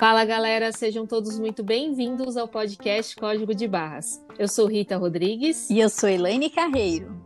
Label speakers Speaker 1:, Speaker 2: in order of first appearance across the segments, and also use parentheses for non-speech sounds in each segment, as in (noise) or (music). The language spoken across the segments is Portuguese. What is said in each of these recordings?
Speaker 1: Fala galera, sejam todos muito bem-vindos ao podcast Código de Barras. Eu sou Rita Rodrigues.
Speaker 2: E eu sou Elaine Carreiro.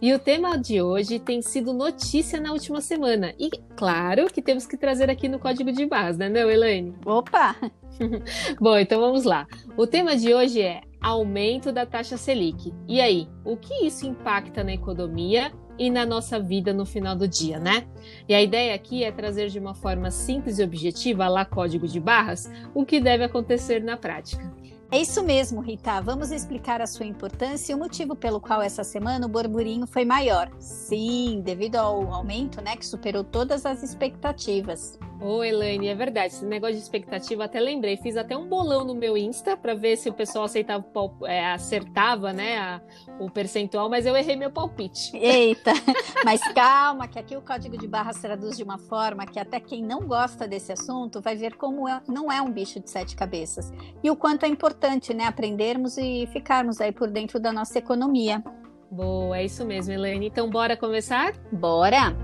Speaker 1: E o tema de hoje tem sido notícia na última semana. E claro que temos que trazer aqui no Código de Barras, né, não, Elaine?
Speaker 2: Opa! (laughs)
Speaker 1: Bom, então vamos lá. O tema de hoje é aumento da taxa Selic. E aí, o que isso impacta na economia e na nossa vida no final do dia, né? E a ideia aqui é trazer de uma forma simples e objetiva, lá código de barras, o que deve acontecer na prática.
Speaker 2: É isso mesmo, Rita. Vamos explicar a sua importância e o motivo pelo qual essa semana o burburinho foi maior. Sim, devido ao aumento, né, que superou todas as expectativas.
Speaker 1: Ô, Elaine, é verdade. Esse negócio de expectativa, até lembrei. Fiz até um bolão no meu Insta para ver se o pessoal aceitava, é, acertava, né, a, o percentual, mas eu errei meu palpite.
Speaker 2: Eita, (laughs) mas calma, que aqui o código de barras traduz de uma forma que até quem não gosta desse assunto vai ver como é, não é um bicho de sete cabeças e o quanto é importante, né, aprendermos e ficarmos aí por dentro da nossa economia.
Speaker 1: Boa, é isso mesmo, Elaine. Então, bora começar?
Speaker 2: Bora!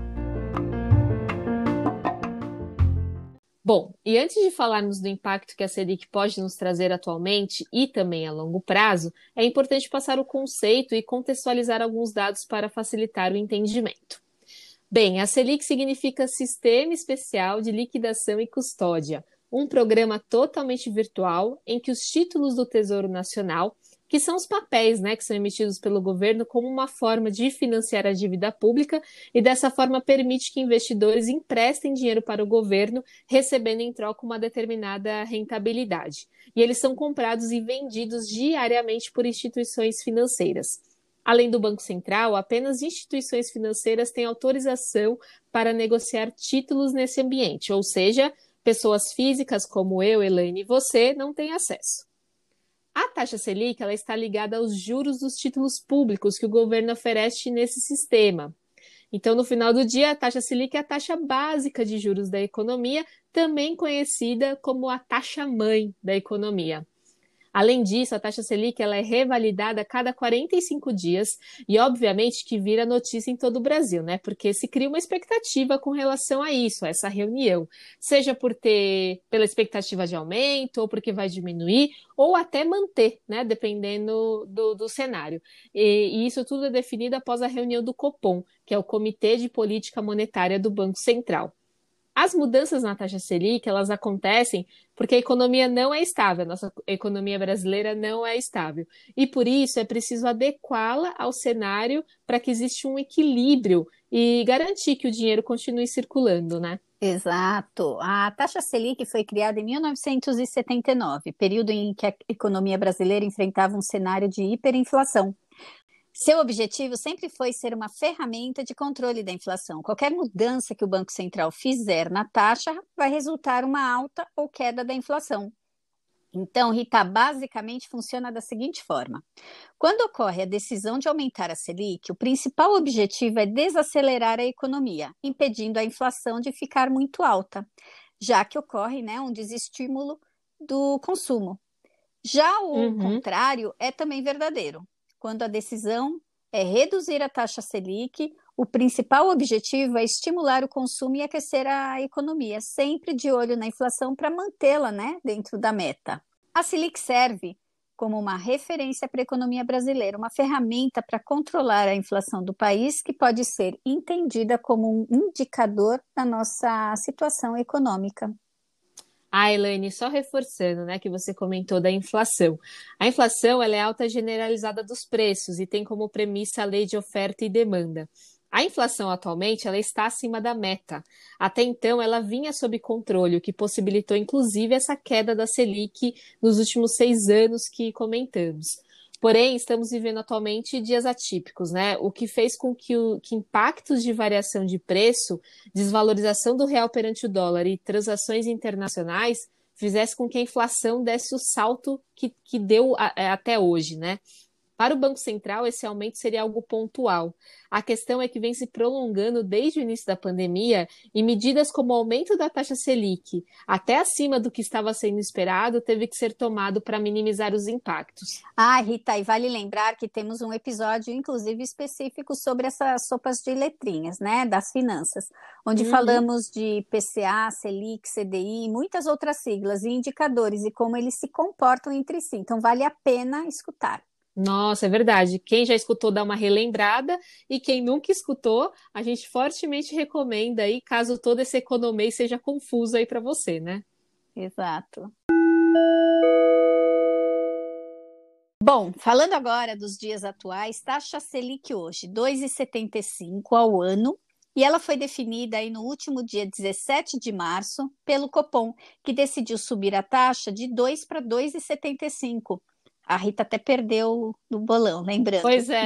Speaker 1: Bom, e antes de falarmos do impacto que a Selic pode nos trazer atualmente e também a longo prazo, é importante passar o conceito e contextualizar alguns dados para facilitar o entendimento. Bem, a Selic significa Sistema Especial de Liquidação e Custódia, um programa totalmente virtual em que os títulos do Tesouro Nacional que são os papéis né, que são emitidos pelo governo como uma forma de financiar a dívida pública e dessa forma permite que investidores emprestem dinheiro para o governo, recebendo em troca uma determinada rentabilidade. E eles são comprados e vendidos diariamente por instituições financeiras. Além do Banco Central, apenas instituições financeiras têm autorização para negociar títulos nesse ambiente, ou seja, pessoas físicas como eu, Elaine e você não têm acesso. A taxa Selic ela está ligada aos juros dos títulos públicos que o governo oferece nesse sistema. Então, no final do dia, a taxa Selic é a taxa básica de juros da economia, também conhecida como a taxa mãe da economia. Além disso, a taxa Selic ela é revalidada a cada 45 dias e, obviamente, que vira notícia em todo o Brasil, né? Porque se cria uma expectativa com relação a isso, a essa reunião, seja por ter pela expectativa de aumento, ou porque vai diminuir, ou até manter, né? Dependendo do, do cenário. E, e isso tudo é definido após a reunião do Copom, que é o Comitê de Política Monetária do Banco Central. As mudanças na taxa Selic, elas acontecem porque a economia não é estável, a nossa economia brasileira não é estável. E por isso é preciso adequá-la ao cenário para que exista um equilíbrio e garantir que o dinheiro continue circulando, né?
Speaker 2: Exato. A taxa Selic foi criada em 1979, período em que a economia brasileira enfrentava um cenário de hiperinflação. Seu objetivo sempre foi ser uma ferramenta de controle da inflação. Qualquer mudança que o Banco Central fizer na taxa vai resultar uma alta ou queda da inflação. Então, Rita, basicamente funciona da seguinte forma: quando ocorre a decisão de aumentar a Selic, o principal objetivo é desacelerar a economia, impedindo a inflação de ficar muito alta, já que ocorre né, um desestímulo do consumo. Já o uhum. contrário é também verdadeiro quando a decisão é reduzir a taxa Selic, o principal objetivo é estimular o consumo e aquecer a economia, sempre de olho na inflação para mantê-la né, dentro da meta. A Selic serve como uma referência para a economia brasileira, uma ferramenta para controlar a inflação do país que pode ser entendida como um indicador da nossa situação econômica.
Speaker 1: Ah, Elaine, só reforçando, né, que você comentou da inflação. A inflação ela é alta generalizada dos preços e tem como premissa a lei de oferta e demanda. A inflação atualmente ela está acima da meta. Até então, ela vinha sob controle, o que possibilitou inclusive essa queda da Selic nos últimos seis anos que comentamos. Porém, estamos vivendo atualmente dias atípicos, né? O que fez com que, o, que impactos de variação de preço, desvalorização do real perante o dólar e transações internacionais fizesse com que a inflação desse o salto que, que deu a, a, é, até hoje, né? Para o Banco Central, esse aumento seria algo pontual. A questão é que vem se prolongando desde o início da pandemia e medidas como o aumento da taxa Selic, até acima do que estava sendo esperado, teve que ser tomado para minimizar os impactos.
Speaker 2: Ah, Rita, e vale lembrar que temos um episódio, inclusive, específico sobre essas sopas de letrinhas, né, das finanças, onde uhum. falamos de PCA, Selic, CDI e muitas outras siglas e indicadores e como eles se comportam entre si. Então, vale a pena escutar.
Speaker 1: Nossa, é verdade. Quem já escutou, dá uma relembrada. E quem nunca escutou, a gente fortemente recomenda aí, caso todo esse economia seja confuso aí para você, né?
Speaker 2: Exato. Bom, falando agora dos dias atuais, taxa Selic hoje, 2,75 ao ano, e ela foi definida aí no último dia 17 de março pelo Copom, que decidiu subir a taxa de 2 para 2,75 a Rita até perdeu no bolão, lembrando.
Speaker 1: Pois é,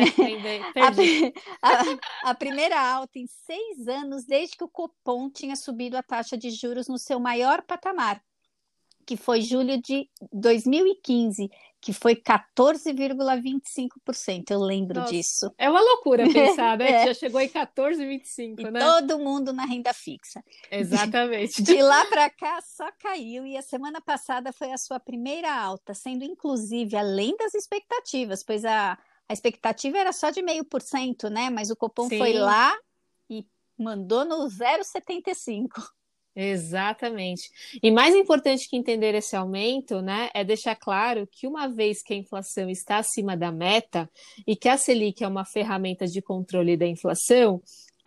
Speaker 1: perdi. (laughs)
Speaker 2: A, a, a, primeira alta em seis anos, desde que o Copom tinha subido a taxa de juros no seu maior patamar, que foi julho de 2015, que foi 14,25%. Eu lembro Nossa, disso.
Speaker 1: É uma loucura pensar, né? (laughs) é. Que já chegou em 14,25%, né?
Speaker 2: Todo mundo na renda fixa.
Speaker 1: Exatamente.
Speaker 2: De, de lá (laughs) para cá só caiu e a semana passada foi a sua primeira alta, sendo inclusive além das expectativas, pois a, a expectativa era só de meio por cento, né? Mas o Copom Sim. foi lá e mandou no 0,75.
Speaker 1: Exatamente. E mais importante que entender esse aumento, né, é deixar claro que uma vez que a inflação está acima da meta e que a Selic é uma ferramenta de controle da inflação,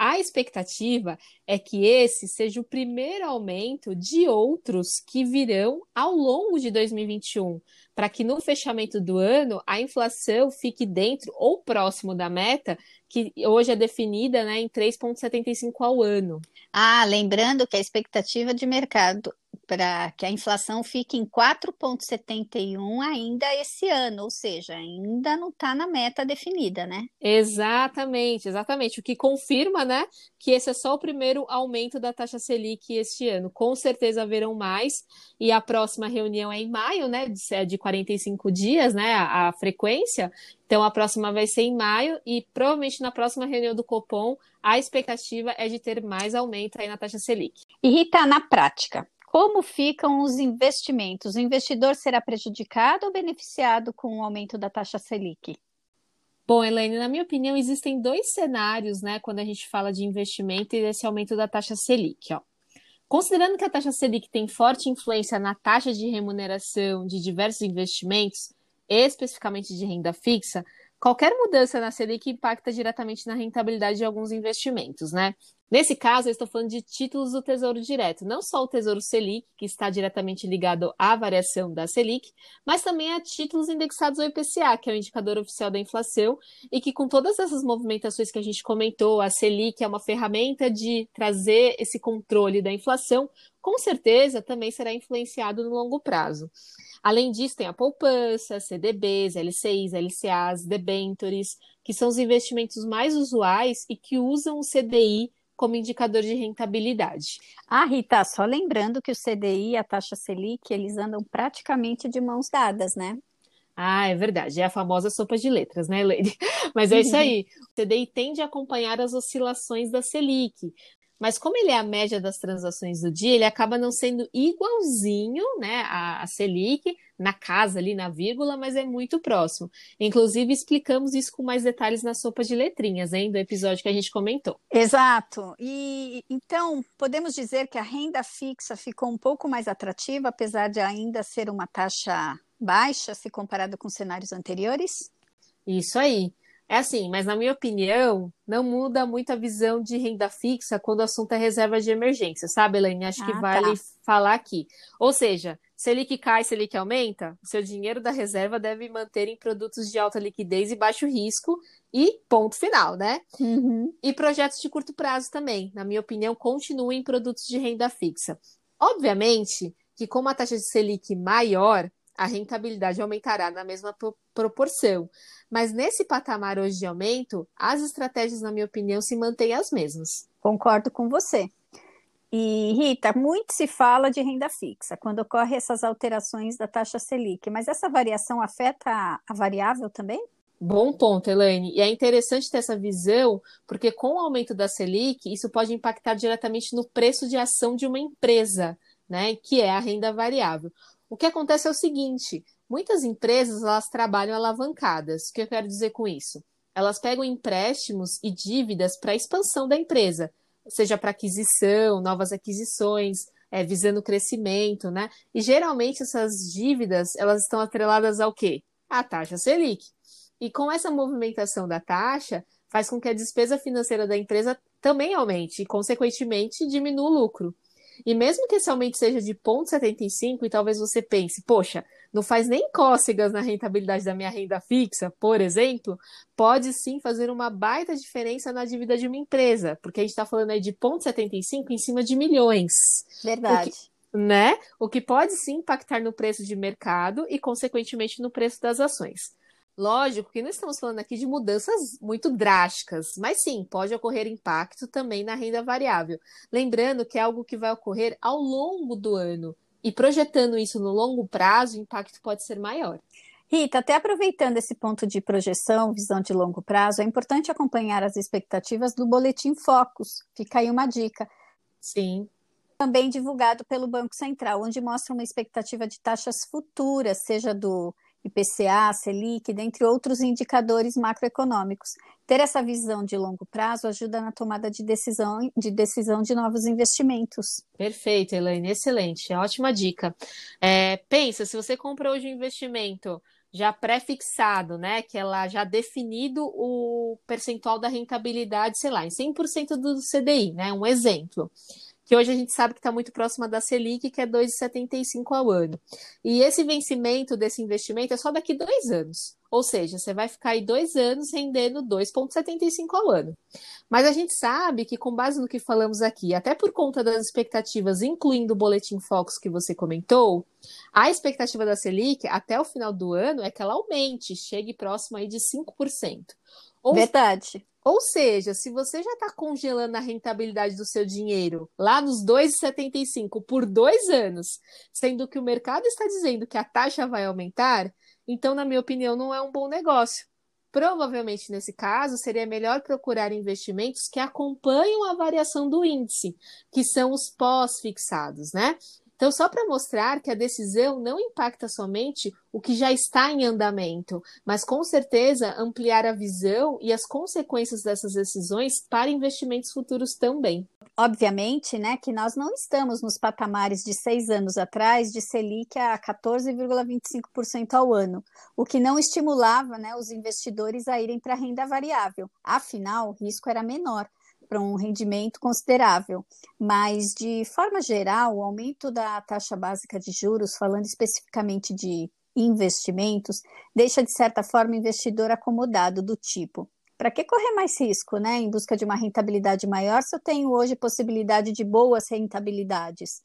Speaker 1: a expectativa é que esse seja o primeiro aumento de outros que virão ao longo de 2021, para que no fechamento do ano a inflação fique dentro ou próximo da meta, que hoje é definida né, em 3,75 ao ano.
Speaker 2: Ah, lembrando que a expectativa de mercado para que a inflação fique em 4,71 ainda esse ano, ou seja, ainda não está na meta definida, né?
Speaker 1: Exatamente, exatamente. O que confirma, né, que esse é só o primeiro aumento da taxa Selic este ano. Com certeza haverão mais, e a próxima reunião é em maio, né, de, de 45 dias, né, a, a frequência. Então, a próxima vai ser em maio, e provavelmente na próxima reunião do Copom, a expectativa é de ter mais aumento aí na taxa Selic.
Speaker 2: E Rita, na prática, como ficam os investimentos? O investidor será prejudicado ou beneficiado com o aumento da taxa Selic?
Speaker 1: Bom, Elaine, na minha opinião, existem dois cenários, né, quando a gente fala de investimento e desse aumento da taxa Selic. Ó. Considerando que a taxa Selic tem forte influência na taxa de remuneração de diversos investimentos, especificamente de renda fixa, qualquer mudança na Selic impacta diretamente na rentabilidade de alguns investimentos, né? Nesse caso, eu estou falando de títulos do Tesouro Direto, não só o Tesouro Selic, que está diretamente ligado à variação da Selic, mas também a títulos indexados ao IPCA, que é o indicador oficial da inflação, e que com todas essas movimentações que a gente comentou, a Selic é uma ferramenta de trazer esse controle da inflação, com certeza também será influenciado no longo prazo. Além disso, tem a poupança, CDBs, LCIs, LCAs, debentures, que são os investimentos mais usuais e que usam o CDI como indicador de rentabilidade.
Speaker 2: Ah, Rita, só lembrando que o CDI e a taxa Selic, eles andam praticamente de mãos dadas, né?
Speaker 1: Ah, é verdade. É a famosa sopa de letras, né, Lady? (laughs) Mas é isso aí. O CDI tende a acompanhar as oscilações da Selic. Mas como ele é a média das transações do dia, ele acaba não sendo igualzinho, né, a, a Selic, na casa ali, na vírgula, mas é muito próximo. Inclusive, explicamos isso com mais detalhes na sopa de letrinhas, hein, do episódio que a gente comentou.
Speaker 2: Exato. E então, podemos dizer que a renda fixa ficou um pouco mais atrativa, apesar de ainda ser uma taxa baixa se comparado com cenários anteriores?
Speaker 1: Isso aí. É assim, mas na minha opinião, não muda muito a visão de renda fixa quando o assunto é reserva de emergência, sabe, Elaine? Acho ah, que vale tá. falar aqui. Ou seja, se ele que cai, se ele que aumenta, o seu dinheiro da reserva deve manter em produtos de alta liquidez e baixo risco e ponto final, né?
Speaker 2: Uhum.
Speaker 1: E projetos de curto prazo também, na minha opinião, continuem em produtos de renda fixa. Obviamente que com uma taxa de Selic maior, a rentabilidade aumentará na mesma proporção. Mas nesse patamar hoje de aumento, as estratégias, na minha opinião, se mantêm as mesmas.
Speaker 2: Concordo com você. E, Rita, muito se fala de renda fixa quando ocorrem essas alterações da taxa Selic, mas essa variação afeta a variável também?
Speaker 1: Bom ponto, Elaine. E é interessante ter essa visão, porque com o aumento da Selic, isso pode impactar diretamente no preço de ação de uma empresa, né, que é a renda variável. O que acontece é o seguinte: muitas empresas elas trabalham alavancadas. O que eu quero dizer com isso? Elas pegam empréstimos e dívidas para a expansão da empresa, seja para aquisição, novas aquisições, é, visando crescimento, né? E geralmente essas dívidas elas estão atreladas ao quê? A taxa Selic. E com essa movimentação da taxa, faz com que a despesa financeira da empresa também aumente e, consequentemente, diminua o lucro. E mesmo que esse aumento seja de 0,75, e talvez você pense, poxa, não faz nem cócegas na rentabilidade da minha renda fixa, por exemplo, pode sim fazer uma baita diferença na dívida de uma empresa, porque a gente está falando aí de 0,75 em cima de milhões.
Speaker 2: Verdade.
Speaker 1: O que, né? O que pode sim impactar no preço de mercado e, consequentemente, no preço das ações. Lógico que não estamos falando aqui de mudanças muito drásticas, mas sim, pode ocorrer impacto também na renda variável. Lembrando que é algo que vai ocorrer ao longo do ano. E projetando isso no longo prazo, o impacto pode ser maior.
Speaker 2: Rita, até aproveitando esse ponto de projeção, visão de longo prazo, é importante acompanhar as expectativas do Boletim Focus. Fica aí uma dica.
Speaker 1: Sim.
Speaker 2: Também divulgado pelo Banco Central, onde mostra uma expectativa de taxas futuras, seja do IPCA, Selic, dentre outros indicadores macroeconômicos. Ter essa visão de longo prazo ajuda na tomada de decisão de, decisão de novos investimentos.
Speaker 1: Perfeito, Elaine, excelente, ótima dica. É, pensa, se você compra hoje um investimento já pré-fixado, né, que ela já definido o percentual da rentabilidade, sei lá, em 100% do CDI, né, um exemplo que hoje a gente sabe que está muito próxima da Selic, que é 2,75 ao ano. E esse vencimento desse investimento é só daqui dois anos. Ou seja, você vai ficar aí dois anos rendendo 2,75 ao ano. Mas a gente sabe que, com base no que falamos aqui, até por conta das expectativas, incluindo o Boletim Fox que você comentou, a expectativa da Selic até o final do ano é que ela aumente, chegue próximo aí de 5%.
Speaker 2: Ou... Verdade.
Speaker 1: Ou seja, se você já está congelando a rentabilidade do seu dinheiro lá nos 2,75 por dois anos, sendo que o mercado está dizendo que a taxa vai aumentar, então, na minha opinião, não é um bom negócio. Provavelmente, nesse caso, seria melhor procurar investimentos que acompanham a variação do índice, que são os pós-fixados, né? Então, só para mostrar que a decisão não impacta somente o que já está em andamento, mas com certeza ampliar a visão e as consequências dessas decisões para investimentos futuros também.
Speaker 2: Obviamente, né, que nós não estamos nos patamares de seis anos atrás de Selic a 14,25% ao ano, o que não estimulava né, os investidores a irem para a renda variável. Afinal, o risco era menor para um rendimento considerável. Mas, de forma geral, o aumento da taxa básica de juros, falando especificamente de investimentos, deixa, de certa forma, o investidor acomodado do tipo. Para que correr mais risco, né, em busca de uma rentabilidade maior, se eu tenho hoje possibilidade de boas rentabilidades?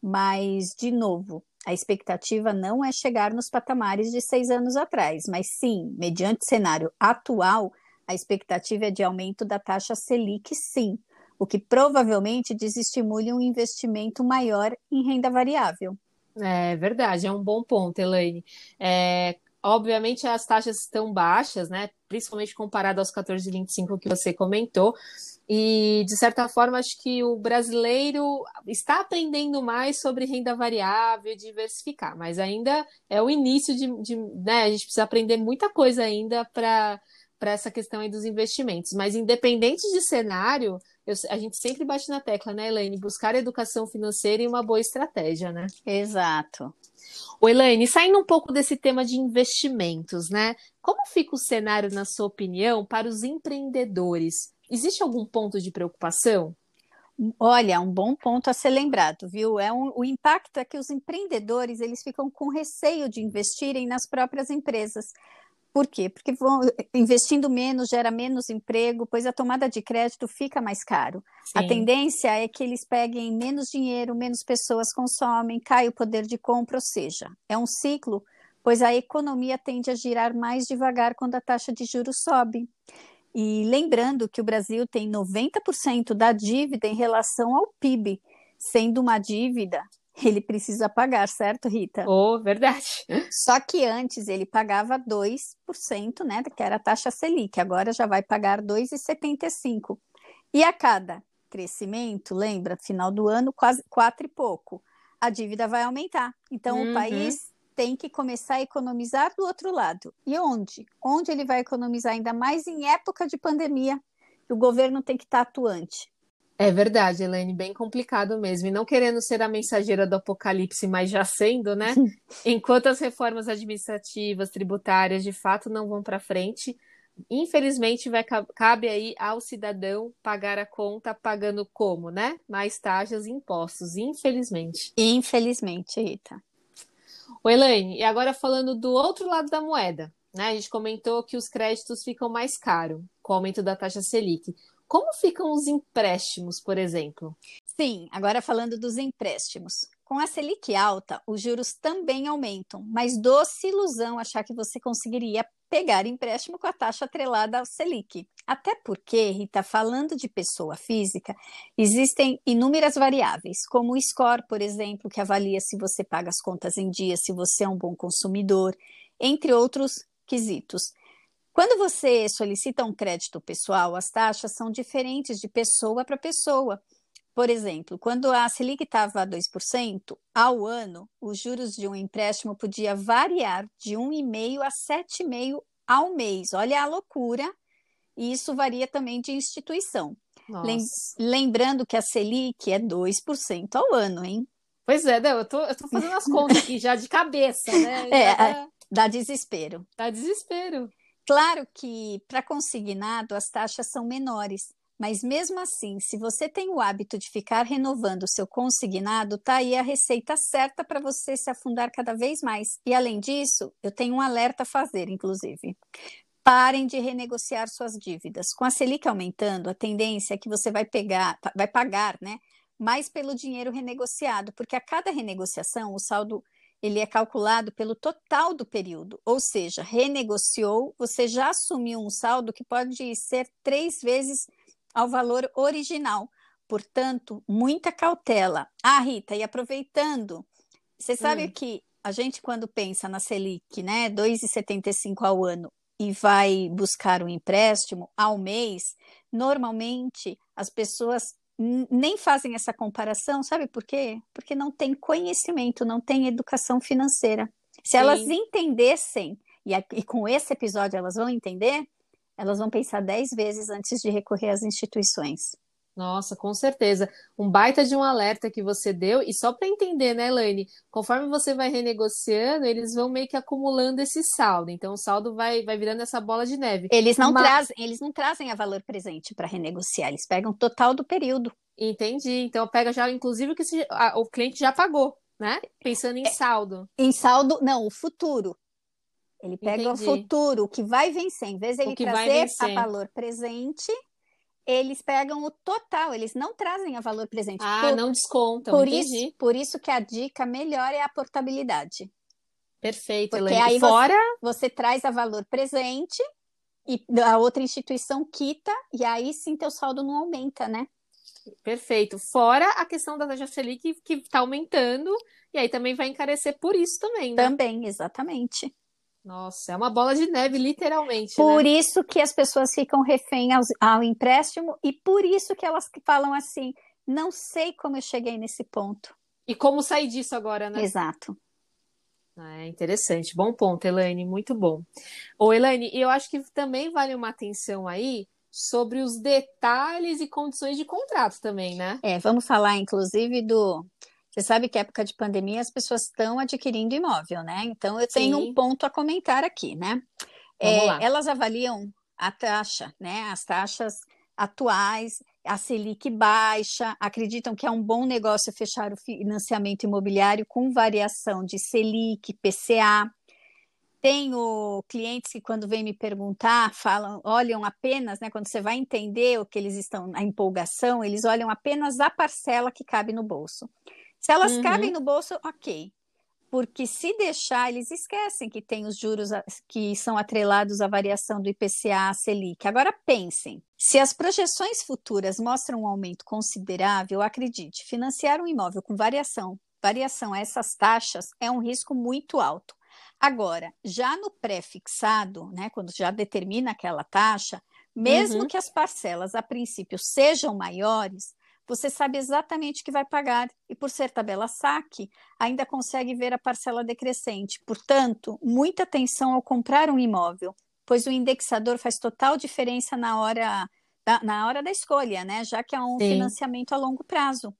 Speaker 2: Mas, de novo, a expectativa não é chegar nos patamares de seis anos atrás, mas sim, mediante cenário atual, a expectativa é de aumento da taxa Selic, sim, o que provavelmente desestimule um investimento maior em renda variável.
Speaker 1: É verdade, é um bom ponto, Elaine. É, obviamente as taxas estão baixas, né? Principalmente comparado aos 14,25 que você comentou. E, de certa forma, acho que o brasileiro está aprendendo mais sobre renda variável, diversificar, mas ainda é o início de, de né? A gente precisa aprender muita coisa ainda para para essa questão aí dos investimentos. Mas independente de cenário, eu, a gente sempre bate na tecla, né, Elaine? Buscar educação financeira e uma boa estratégia, né?
Speaker 2: Exato.
Speaker 1: O Elaine, saindo um pouco desse tema de investimentos, né? Como fica o cenário, na sua opinião, para os empreendedores? Existe algum ponto de preocupação?
Speaker 2: Olha, um bom ponto a ser lembrado, viu? É um, o impacto é que os empreendedores eles ficam com receio de investirem nas próprias empresas, por quê? Porque vão, investindo menos gera menos emprego, pois a tomada de crédito fica mais caro. Sim. A tendência é que eles peguem menos dinheiro, menos pessoas consomem, cai o poder de compra, ou seja, é um ciclo, pois a economia tende a girar mais devagar quando a taxa de juros sobe. E lembrando que o Brasil tem 90% da dívida em relação ao PIB, sendo uma dívida ele precisa pagar, certo, Rita?
Speaker 1: Oh, verdade. (laughs)
Speaker 2: Só que antes ele pagava 2%, né, que era a taxa Selic, agora já vai pagar 2,75%. E a cada crescimento, lembra, final do ano, quase quatro e pouco, a dívida vai aumentar. Então uhum. o país tem que começar a economizar do outro lado. E onde? Onde ele vai economizar ainda mais em época de pandemia? O governo tem que estar atuante.
Speaker 1: É verdade, Helene, bem complicado mesmo. E não querendo ser a mensageira do apocalipse, mas já sendo, né? (laughs) Enquanto as reformas administrativas, tributárias, de fato, não vão para frente, infelizmente vai cabe aí ao cidadão pagar a conta pagando como, né? Mais taxas e impostos, infelizmente.
Speaker 2: Infelizmente, Rita.
Speaker 1: O Elaine, e agora falando do outro lado da moeda, né? A gente comentou que os créditos ficam mais caros com o aumento da taxa Selic. Como ficam os empréstimos, por exemplo?
Speaker 2: Sim, agora falando dos empréstimos. Com a Selic alta, os juros também aumentam, mas doce ilusão achar que você conseguiria pegar empréstimo com a taxa atrelada ao Selic. Até porque, Rita, falando de pessoa física, existem inúmeras variáveis, como o score, por exemplo, que avalia se você paga as contas em dia, se você é um bom consumidor, entre outros quesitos. Quando você solicita um crédito pessoal, as taxas são diferentes de pessoa para pessoa. Por exemplo, quando a Selic estava a 2% ao ano, os juros de um empréstimo podia variar de 1,5% a 7,5% ao mês. Olha a loucura! E isso varia também de instituição. Lembrando que a Selic é 2% ao ano, hein?
Speaker 1: Pois é, eu tô, eu tô fazendo as contas aqui já de cabeça, né? (laughs)
Speaker 2: É, dá desespero.
Speaker 1: Dá desespero.
Speaker 2: Claro que para consignado as taxas são menores, mas mesmo assim, se você tem o hábito de ficar renovando o seu consignado, tá aí a receita certa para você se afundar cada vez mais. E além disso, eu tenho um alerta a fazer, inclusive. Parem de renegociar suas dívidas. Com a Selic aumentando, a tendência é que você vai pegar, vai pagar, né, mais pelo dinheiro renegociado, porque a cada renegociação o saldo ele é calculado pelo total do período, ou seja, renegociou, você já assumiu um saldo que pode ser três vezes ao valor original. Portanto, muita cautela. Ah, Rita, e aproveitando, você sabe hum. que a gente, quando pensa na Selic, né, 2,75 ao ano, e vai buscar um empréstimo ao mês, normalmente as pessoas nem fazem essa comparação, sabe por quê? Porque não tem conhecimento, não tem educação financeira. Se Sim. elas entendessem, e, e com esse episódio elas vão entender, elas vão pensar dez vezes antes de recorrer às instituições.
Speaker 1: Nossa, com certeza. Um baita de um alerta que você deu, e só para entender, né, Elaine? Conforme você vai renegociando, eles vão meio que acumulando esse saldo. Então, o saldo vai, vai virando essa bola de neve.
Speaker 2: Eles não, Mas... trazem, eles não trazem a valor presente para renegociar, eles pegam o total do período.
Speaker 1: Entendi. Então, pega já, inclusive, o que se, a, o cliente já pagou, né? Pensando em é, saldo.
Speaker 2: Em saldo, não, o futuro. Ele pega Entendi. o futuro, o que vai vencer. Em vez de ele trazer a valor presente, eles pegam o total, eles não trazem a valor presente.
Speaker 1: Ah, por, não descontam.
Speaker 2: Por isso, por isso que a dica melhor é a portabilidade.
Speaker 1: Perfeito,
Speaker 2: Porque aí Fora... você, você traz a valor presente e a outra instituição quita, e aí sim teu saldo não aumenta, né?
Speaker 1: Perfeito. Fora a questão da taxa Selic que está aumentando, e aí também vai encarecer por isso também,
Speaker 2: né? Também, exatamente.
Speaker 1: Nossa, é uma bola de neve, literalmente.
Speaker 2: Por
Speaker 1: né?
Speaker 2: isso que as pessoas ficam refém ao, ao empréstimo e por isso que elas falam assim: não sei como eu cheguei nesse ponto.
Speaker 1: E como sair disso agora, né?
Speaker 2: Exato.
Speaker 1: É interessante, bom ponto, Elaine, muito bom. Ô, Elaine, eu acho que também vale uma atenção aí sobre os detalhes e condições de contrato também, né?
Speaker 2: É, vamos falar inclusive do você sabe que época de pandemia as pessoas estão adquirindo imóvel, né? Então eu tenho Sim. um ponto a comentar aqui, né? É, elas avaliam a taxa, né? As taxas atuais, a Selic baixa, acreditam que é um bom negócio fechar o financiamento imobiliário com variação de Selic, PCA. Tenho clientes que, quando vêm me perguntar, falam, olham apenas, né? Quando você vai entender o que eles estão, a empolgação, eles olham apenas a parcela que cabe no bolso. Se elas uhum. cabem no bolso, ok. Porque se deixar, eles esquecem que tem os juros que são atrelados à variação do IPCA, Selic. Agora pensem, se as projeções futuras mostram um aumento considerável, acredite, financiar um imóvel com variação variação a essas taxas é um risco muito alto. Agora, já no pré-fixado, né, quando já determina aquela taxa, mesmo uhum. que as parcelas a princípio sejam maiores, você sabe exatamente o que vai pagar e, por ser tabela saque, ainda consegue ver a parcela decrescente. Portanto, muita atenção ao comprar um imóvel, pois o indexador faz total diferença na hora da, na hora da escolha, né? Já que é um Sim. financiamento a longo prazo.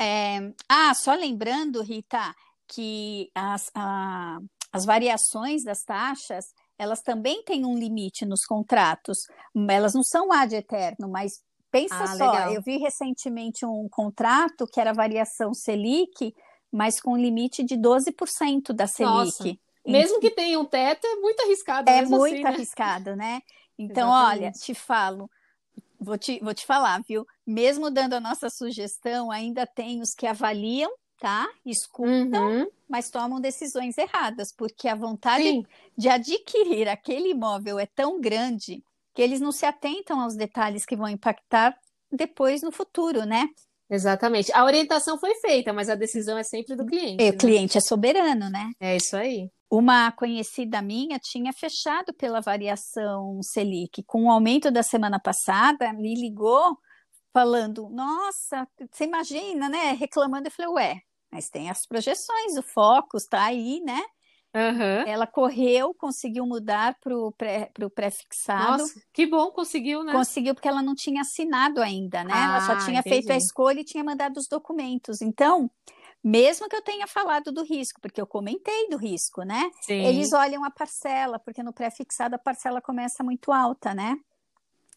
Speaker 2: É... Ah, só lembrando, Rita, que as, a, as variações das taxas elas também têm um limite nos contratos. Elas não são ad eterno, mas Pensa ah, só, legal. eu vi recentemente um contrato que era variação Selic, mas com limite de 12% da Selic. Nossa.
Speaker 1: Mesmo que tenha um teto, é muito arriscado.
Speaker 2: É muito assim, né? arriscado, né? Então, Exatamente. olha, te falo, vou te, vou te falar, viu? Mesmo dando a nossa sugestão, ainda tem os que avaliam, tá? Escutam, uhum. mas tomam decisões erradas, porque a vontade Sim. de adquirir aquele imóvel é tão grande que eles não se atentam aos detalhes que vão impactar depois no futuro, né?
Speaker 1: Exatamente. A orientação foi feita, mas a decisão é sempre do cliente.
Speaker 2: E o né? cliente é soberano, né?
Speaker 1: É isso aí.
Speaker 2: Uma conhecida minha tinha fechado pela variação Selic. Com o aumento da semana passada, me ligou falando: Nossa, você imagina, né? Reclamando. Eu falei: Ué, mas tem as projeções, o foco está aí, né? Uhum. Ela correu, conseguiu mudar para o pré-fixado.
Speaker 1: Nossa, que bom, conseguiu, né?
Speaker 2: Conseguiu porque ela não tinha assinado ainda, né? Ah, ela só ah, tinha entendi. feito a escolha e tinha mandado os documentos. Então, mesmo que eu tenha falado do risco, porque eu comentei do risco, né? Sim. Eles olham a parcela, porque no pré-fixado a parcela começa muito alta, né?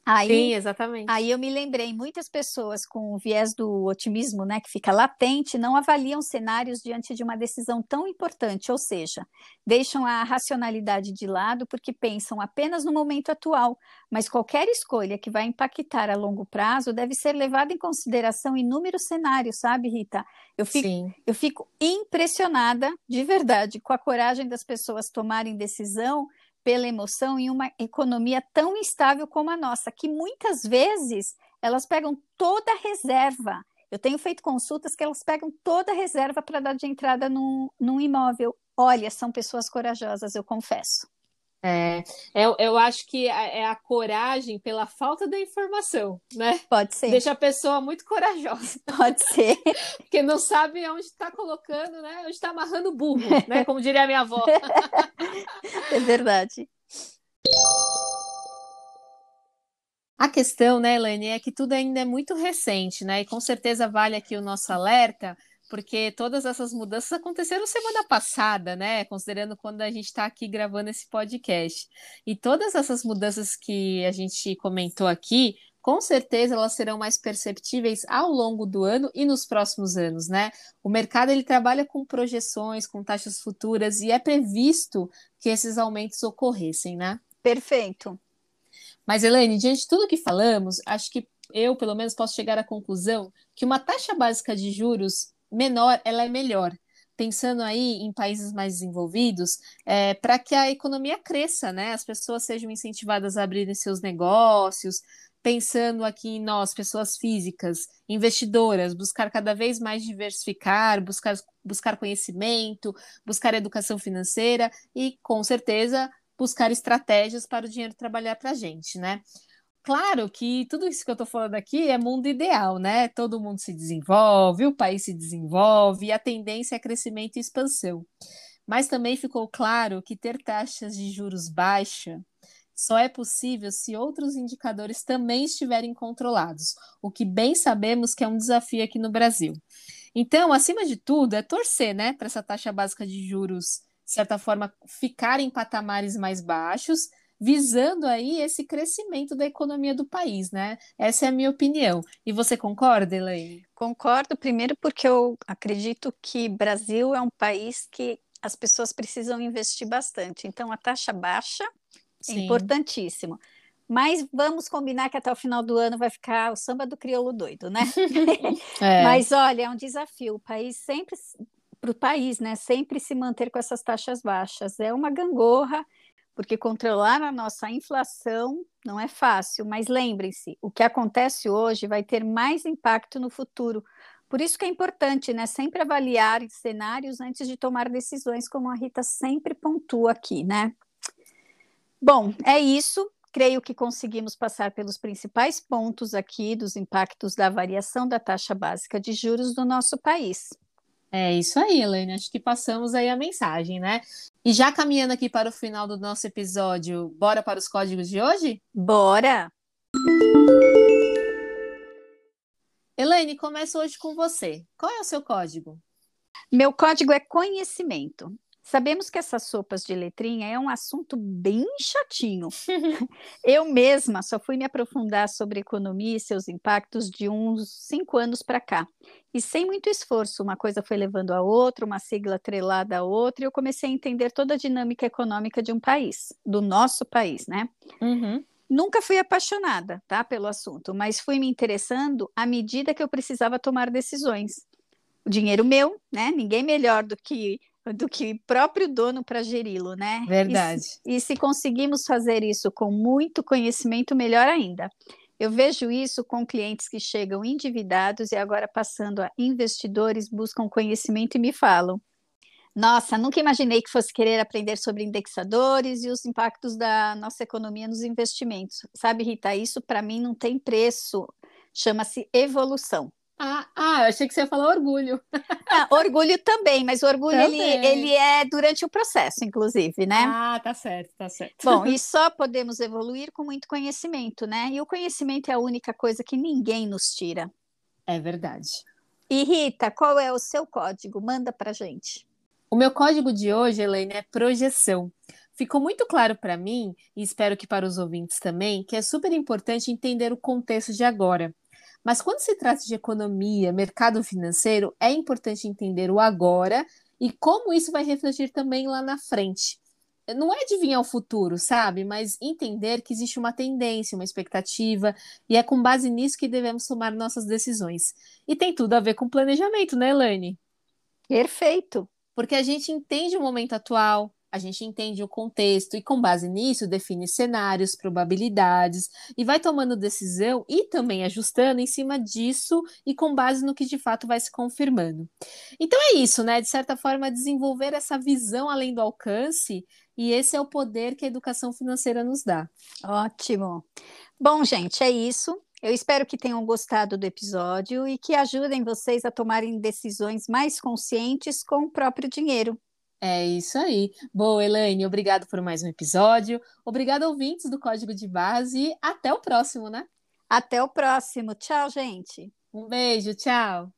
Speaker 1: Aí, Sim, exatamente.
Speaker 2: Aí eu me lembrei, muitas pessoas com o viés do otimismo, né, que fica latente, não avaliam cenários diante de uma decisão tão importante, ou seja, deixam a racionalidade de lado porque pensam apenas no momento atual, mas qualquer escolha que vai impactar a longo prazo deve ser levada em consideração inúmeros cenários, sabe, Rita? Eu fico, Sim. eu fico impressionada, de verdade, com a coragem das pessoas tomarem decisão pela emoção em uma economia tão instável como a nossa, que muitas vezes elas pegam toda a reserva. Eu tenho feito consultas que elas pegam toda a reserva para dar de entrada num, num imóvel. Olha, são pessoas corajosas, eu confesso.
Speaker 1: É, eu, eu acho que é a coragem pela falta da informação, né?
Speaker 2: Pode ser.
Speaker 1: Deixa a pessoa muito corajosa. (laughs)
Speaker 2: Pode ser.
Speaker 1: Porque não sabe onde está colocando, né? Onde está amarrando o burro, né? Como diria a minha avó. (laughs)
Speaker 2: é verdade.
Speaker 1: A questão, né, Elaine, é que tudo ainda é muito recente, né? E com certeza vale aqui o nosso alerta porque todas essas mudanças aconteceram semana passada, né? Considerando quando a gente está aqui gravando esse podcast. E todas essas mudanças que a gente comentou aqui, com certeza elas serão mais perceptíveis ao longo do ano e nos próximos anos, né? O mercado ele trabalha com projeções, com taxas futuras e é previsto que esses aumentos ocorressem, né?
Speaker 2: Perfeito.
Speaker 1: Mas Elaine, diante de tudo que falamos, acho que eu, pelo menos, posso chegar à conclusão que uma taxa básica de juros menor, ela é melhor. Pensando aí em países mais desenvolvidos, é, para que a economia cresça, né? As pessoas sejam incentivadas a abrirem seus negócios, pensando aqui em nós, pessoas físicas, investidoras, buscar cada vez mais diversificar, buscar, buscar conhecimento, buscar educação financeira e, com certeza, buscar estratégias para o dinheiro trabalhar para a gente, né? Claro que tudo isso que eu estou falando aqui é mundo ideal, né? Todo mundo se desenvolve, o país se desenvolve e a tendência é crescimento e expansão. Mas também ficou claro que ter taxas de juros baixa só é possível se outros indicadores também estiverem controlados, o que bem sabemos que é um desafio aqui no Brasil. Então, acima de tudo, é torcer, né, para essa taxa básica de juros, de certa forma, ficar em patamares mais baixos visando aí esse crescimento da economia do país, né? Essa é a minha opinião. E você concorda, Elaine?
Speaker 2: Concordo, primeiro porque eu acredito que Brasil é um país que as pessoas precisam investir bastante. Então, a taxa baixa é importantíssimo. Mas vamos combinar que até o final do ano vai ficar o samba do crioulo doido, né? (laughs) é. Mas olha, é um desafio. O país sempre, para o país, né, sempre se manter com essas taxas baixas. É uma gangorra porque controlar a nossa inflação não é fácil, mas lembrem-se, o que acontece hoje vai ter mais impacto no futuro, Por isso que é importante, né, sempre avaliar cenários antes de tomar decisões, como a Rita sempre pontua aqui, né? Bom, é isso. Creio que conseguimos passar pelos principais pontos aqui dos impactos da variação da taxa básica de juros do nosso país.
Speaker 1: É isso aí, Helene. Acho que passamos aí a mensagem, né? E já caminhando aqui para o final do nosso episódio, bora para os códigos de hoje?
Speaker 2: Bora!
Speaker 1: Elaine, começo hoje com você. Qual é o seu código?
Speaker 2: Meu código é conhecimento. Sabemos que essas sopas de letrinha é um assunto bem chatinho. Eu mesma só fui me aprofundar sobre economia e seus impactos de uns cinco anos para cá. E sem muito esforço, uma coisa foi levando a outra, uma sigla atrelada a outra, e eu comecei a entender toda a dinâmica econômica de um país, do nosso país, né?
Speaker 1: Uhum.
Speaker 2: Nunca fui apaixonada, tá, pelo assunto, mas fui me interessando à medida que eu precisava tomar decisões. O dinheiro meu, né? Ninguém melhor do que do que próprio dono para geri-lo, né?
Speaker 1: Verdade.
Speaker 2: E, e se conseguimos fazer isso com muito conhecimento, melhor ainda. Eu vejo isso com clientes que chegam endividados e agora passando a investidores, buscam conhecimento e me falam: Nossa, nunca imaginei que fosse querer aprender sobre indexadores e os impactos da nossa economia nos investimentos. Sabe, Rita, isso para mim não tem preço. Chama-se evolução.
Speaker 1: Ah, ah, eu achei que você ia falar orgulho.
Speaker 2: Ah, orgulho também, mas o orgulho ele, ele é durante o processo, inclusive, né?
Speaker 1: Ah, tá certo, tá certo.
Speaker 2: Bom, e só podemos evoluir com muito conhecimento, né? E o conhecimento é a única coisa que ninguém nos tira.
Speaker 1: É verdade.
Speaker 2: E Rita, qual é o seu código? Manda pra gente.
Speaker 1: O meu código de hoje, Helene, é projeção. Ficou muito claro para mim, e espero que para os ouvintes também, que é super importante entender o contexto de agora. Mas quando se trata de economia, mercado financeiro, é importante entender o agora e como isso vai refletir também lá na frente. Não é adivinhar o futuro, sabe? Mas entender que existe uma tendência, uma expectativa, e é com base nisso que devemos tomar nossas decisões. E tem tudo a ver com planejamento, né, Elaine?
Speaker 2: Perfeito.
Speaker 1: Porque a gente entende o momento atual, a gente entende o contexto e, com base nisso, define cenários, probabilidades e vai tomando decisão e também ajustando em cima disso e com base no que de fato vai se confirmando. Então é isso, né? De certa forma, desenvolver essa visão além do alcance e esse é o poder que a educação financeira nos dá.
Speaker 2: Ótimo. Bom, gente, é isso. Eu espero que tenham gostado do episódio e que ajudem vocês a tomarem decisões mais conscientes com o próprio dinheiro.
Speaker 1: É isso aí. Boa, Elaine, obrigado por mais um episódio. Obrigado, ouvintes do Código de Base. E até o próximo, né?
Speaker 2: Até o próximo. Tchau, gente.
Speaker 1: Um beijo, tchau.